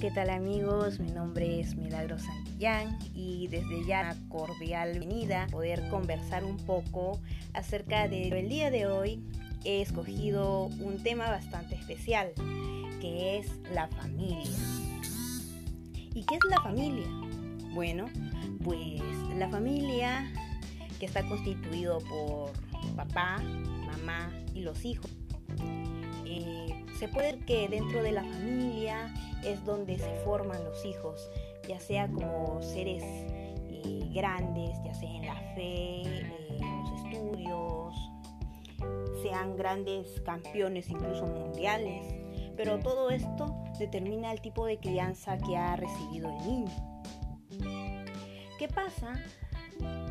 ¿qué tal amigos? Mi nombre es Milagro Santillán y desde ya una cordial bienvenida a poder conversar un poco acerca del día de hoy. He escogido un tema bastante especial, que es la familia. ¿Y qué es la familia? Bueno, pues la familia que está constituido por papá, mamá y los hijos. Se puede que dentro de la familia es donde se forman los hijos, ya sea como seres eh, grandes, ya sea en la fe, en los estudios, sean grandes campeones incluso mundiales, pero todo esto determina el tipo de crianza que ha recibido el niño. ¿Qué pasa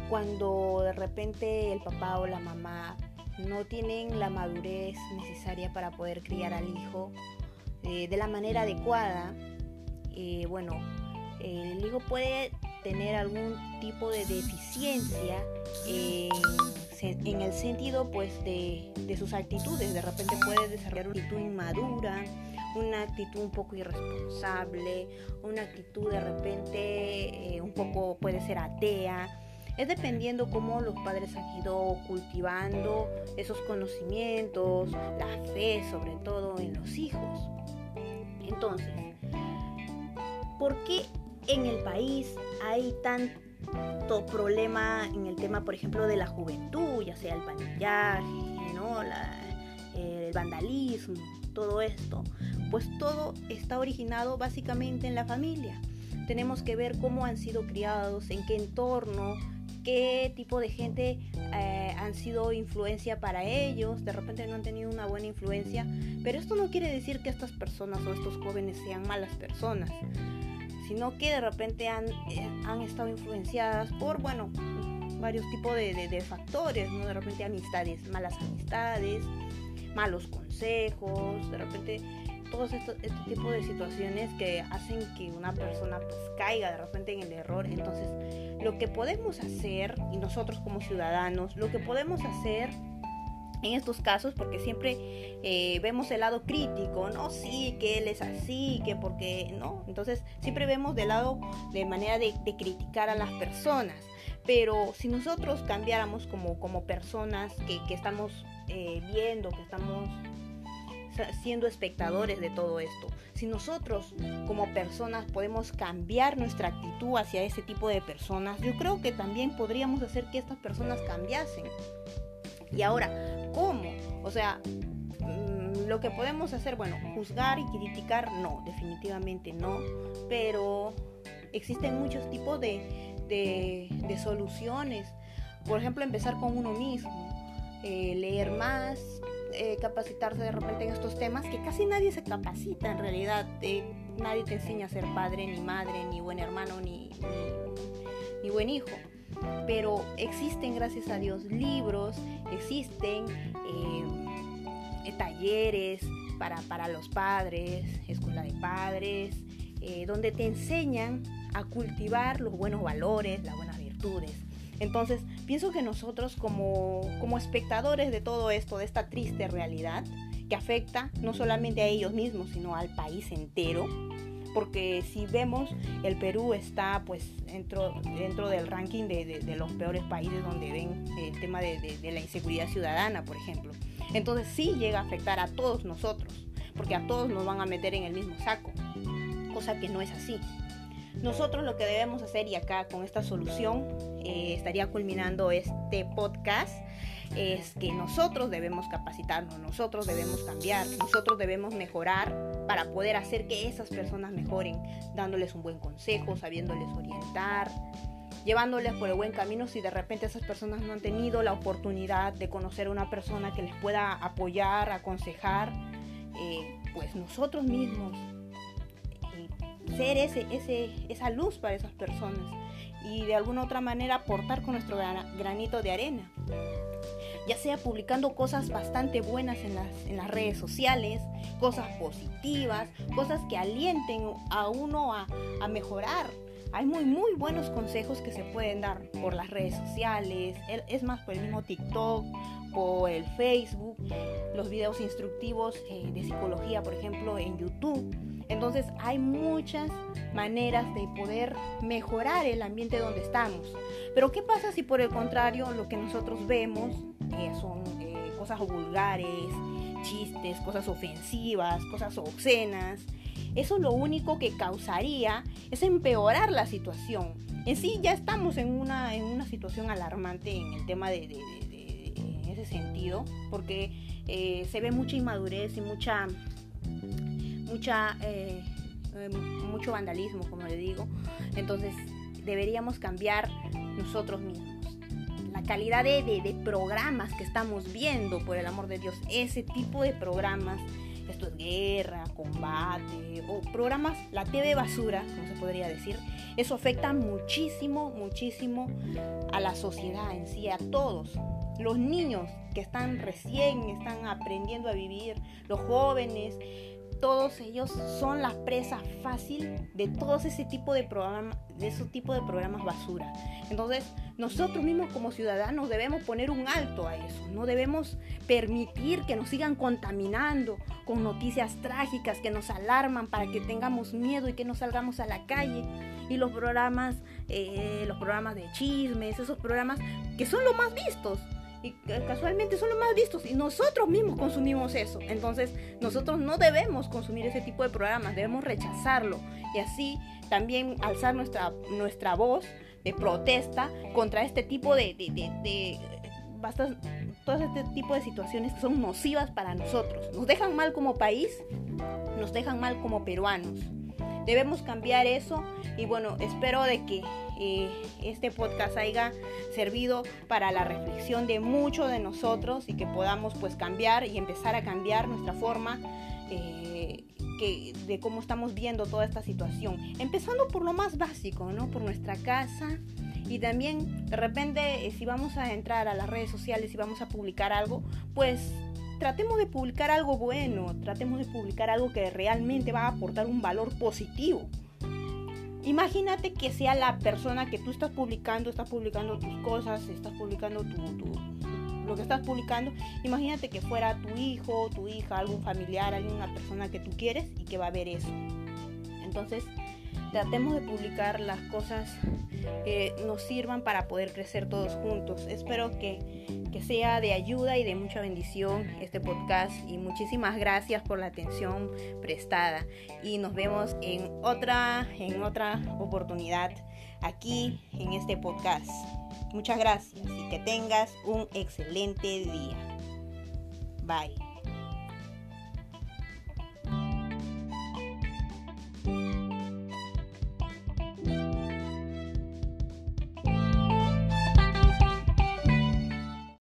cuando de repente el papá o la mamá no tienen la madurez necesaria para poder criar al hijo eh, de la manera adecuada, eh, bueno, el hijo puede tener algún tipo de deficiencia en, el sentido pues de, sus actitudes. De repente puede desarrollar una actitud inmadura, una actitud un poco irresponsable, una actitud de repente eh, un poco puede ser atea es dependiendo cómo los padres han ido cultivando esos conocimientos, la fe sobre todo en los hijos. Entonces, ¿por qué en el país hay tanto problema en el tema, por ejemplo, de la juventud, ya sea el panillaje, ¿no? el vandalismo, todo esto? Pues todo está originado básicamente en la familia. Tenemos que ver cómo han sido criados, en qué entorno, qué tipo de gente eh, han sido influencia para ellos, de repente no han tenido una buena influencia, pero esto no quiere decir que estas personas o estos jóvenes sean malas personas, sino que de repente han, eh, han estado influenciadas por, bueno, varios tipos de, de, factores, ¿no? De repente amistades, malas amistades, malos consejos, de repente todos estos, este tipo de situaciones que hacen que una persona pues caiga de repente en el error. Entonces, lo que podemos hacer, y nosotros como ciudadanos, lo que podemos hacer en estos casos, porque siempre eh, vemos el lado crítico, no, sí, que él es así, que porque, no, entonces siempre vemos del lado de manera de, criticar a las personas, pero si nosotros cambiáramos como, como personas que, que estamos eh, viendo, que estamos siendo espectadores de todo esto. Si nosotros como personas podemos cambiar nuestra actitud hacia ese tipo de personas, yo creo que también podríamos hacer que estas personas cambiasen. Y ahora, ¿cómo? O sea, mm, lo que podemos hacer, bueno, juzgar y criticar, no, definitivamente no, pero existen muchos tipos de, de, soluciones. Por ejemplo, empezar con uno mismo, eh, leer más, eh, capacitarse de repente en estos temas que casi nadie se capacita en realidad. nadie te enseña a ser padre, ni madre, ni buen hermano, ni, ni, buen hijo. Pero existen, gracias a Dios, libros, existen eh, talleres para, para, los padres, escuela de padres, eh, donde te enseñan a cultivar los buenos valores, las buenas virtudes. Entonces, pienso que nosotros como, como espectadores de todo esto, de esta triste realidad, que afecta no solamente a ellos mismos, sino al país entero, porque si vemos, el Perú está pues dentro, dentro del ranking de, los peores países donde ven el tema de, de, la inseguridad ciudadana, por ejemplo. Entonces sí llega a afectar a todos nosotros, porque a todos nos van a meter en el mismo saco, cosa que no es así. Nosotros lo que debemos hacer, y acá con esta solución eh, estaría culminando este podcast, es que nosotros debemos capacitarnos, nosotros debemos cambiar, nosotros debemos mejorar para poder hacer que esas personas mejoren, dándoles un buen consejo, sabiéndoles orientar, llevándoles por el buen camino si de repente esas personas no han tenido la oportunidad de conocer a una persona que les pueda apoyar, aconsejar, eh, pues nosotros mismos ser ese, ese, esa luz para esas personas y de alguna otra manera aportar con nuestro granito de arena. Ya sea publicando cosas bastante buenas en las, en las redes sociales, cosas positivas, cosas que alienten a uno a, a mejorar, hay muy, muy buenos consejos que se pueden dar por las redes sociales, es más, por el mismo TikTok, por el Facebook, los videos instructivos eh, de psicología, por ejemplo, en YouTube. Entonces hay muchas maneras de poder mejorar el ambiente donde estamos. Pero ¿qué pasa si por el contrario lo que nosotros vemos eh, son cosas vulgares, chistes, cosas ofensivas, cosas obscenas? Eso lo único que causaría es empeorar la situación. En sí ya estamos en una, en una situación alarmante en el tema de, en ese sentido, porque eh, se ve mucha inmadurez y mucha, mucha, eh, eh, mucho vandalismo, como le digo. Entonces deberíamos cambiar nosotros mismos la calidad de, de, programas que estamos viendo, por el amor de Dios, ese tipo de programas esto es guerra, combate o programas, la TV basura, como se podría decir, eso afecta muchísimo, muchísimo a la sociedad en sí, a todos. Los niños que están recién, están aprendiendo a vivir, los jóvenes, todos ellos son la presa fácil de todos ese tipo de programas, de ese tipo de programas basura. Entonces, nosotros mismos como ciudadanos debemos poner un alto a eso. No debemos permitir que nos sigan contaminando con noticias trágicas que nos alarman para que tengamos miedo y que no salgamos a la calle. Y los programas, eh, los programas de chismes, esos programas que son los más vistos y casualmente son los más vistos y nosotros mismos consumimos eso. Entonces nosotros no debemos consumir ese tipo de programas, debemos rechazarlo y así también alzar nuestra, nuestra voz de protesta contra este tipo de, de, de, todo este tipo de situaciones que son nocivas para nosotros. Nos dejan mal como país, nos dejan mal como peruanos. Debemos cambiar eso y bueno, espero de que eh, este podcast haya servido para la reflexión de muchos de nosotros y que podamos pues cambiar y empezar a cambiar nuestra forma eh, que, de cómo estamos viendo toda esta situación. Empezando por lo más básico, ¿no? Por nuestra casa. Y también de repente eh, si vamos a entrar a las redes sociales y vamos a publicar algo, pues tratemos de publicar algo bueno, tratemos de publicar algo que realmente va a aportar un valor positivo. Imagínate que sea la persona que tú estás publicando, estás publicando tus cosas, estás publicando tu, lo que estás publicando. Imagínate que fuera tu hijo, tu hija, algún familiar, alguna persona que tú quieres y que va a ver eso. Entonces, tratemos de publicar las cosas que nos sirvan para poder crecer todos juntos. Espero que, sea de ayuda y de mucha bendición este podcast y muchísimas gracias por la atención prestada y nos vemos en otra en otra oportunidad aquí en este podcast. Muchas gracias y que tengas un excelente día. Bye.